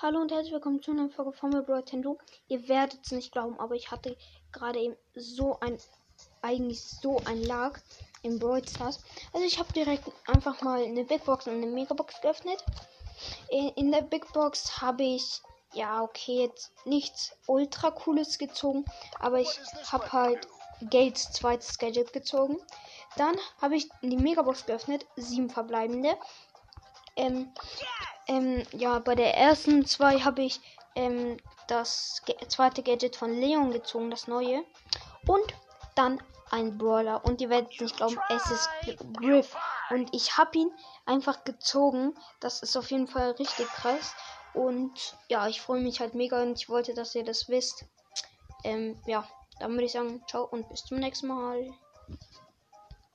Hallo und herzlich willkommen zu einer Folge von mir, Bro Tendo. Ihr werdet es nicht glauben, aber ich hatte gerade eben so ein, eigentlich so ein Lag im Brawl Stars. Also ich habe direkt einfach mal eine Big Box und eine Megabox geöffnet. In, in der Big Box habe ich, ja okay, jetzt nichts ultra cooles gezogen, aber ich habe halt Gates zweites Gadget gezogen. Dann habe ich die Megabox geöffnet, sieben verbleibende. Ähm, ähm, ja, bei der ersten zwei habe ich ähm, das zweite Gadget von Leon gezogen, das neue. Und dann ein Brawler. Und ihr werdet nicht glauben, es ist Griff. Und ich habe ihn einfach gezogen. Das ist auf jeden Fall richtig krass. Und ja, ich freue mich halt mega und ich wollte, dass ihr das wisst. Ähm, ja, dann würde ich sagen, ciao und bis zum nächsten Mal.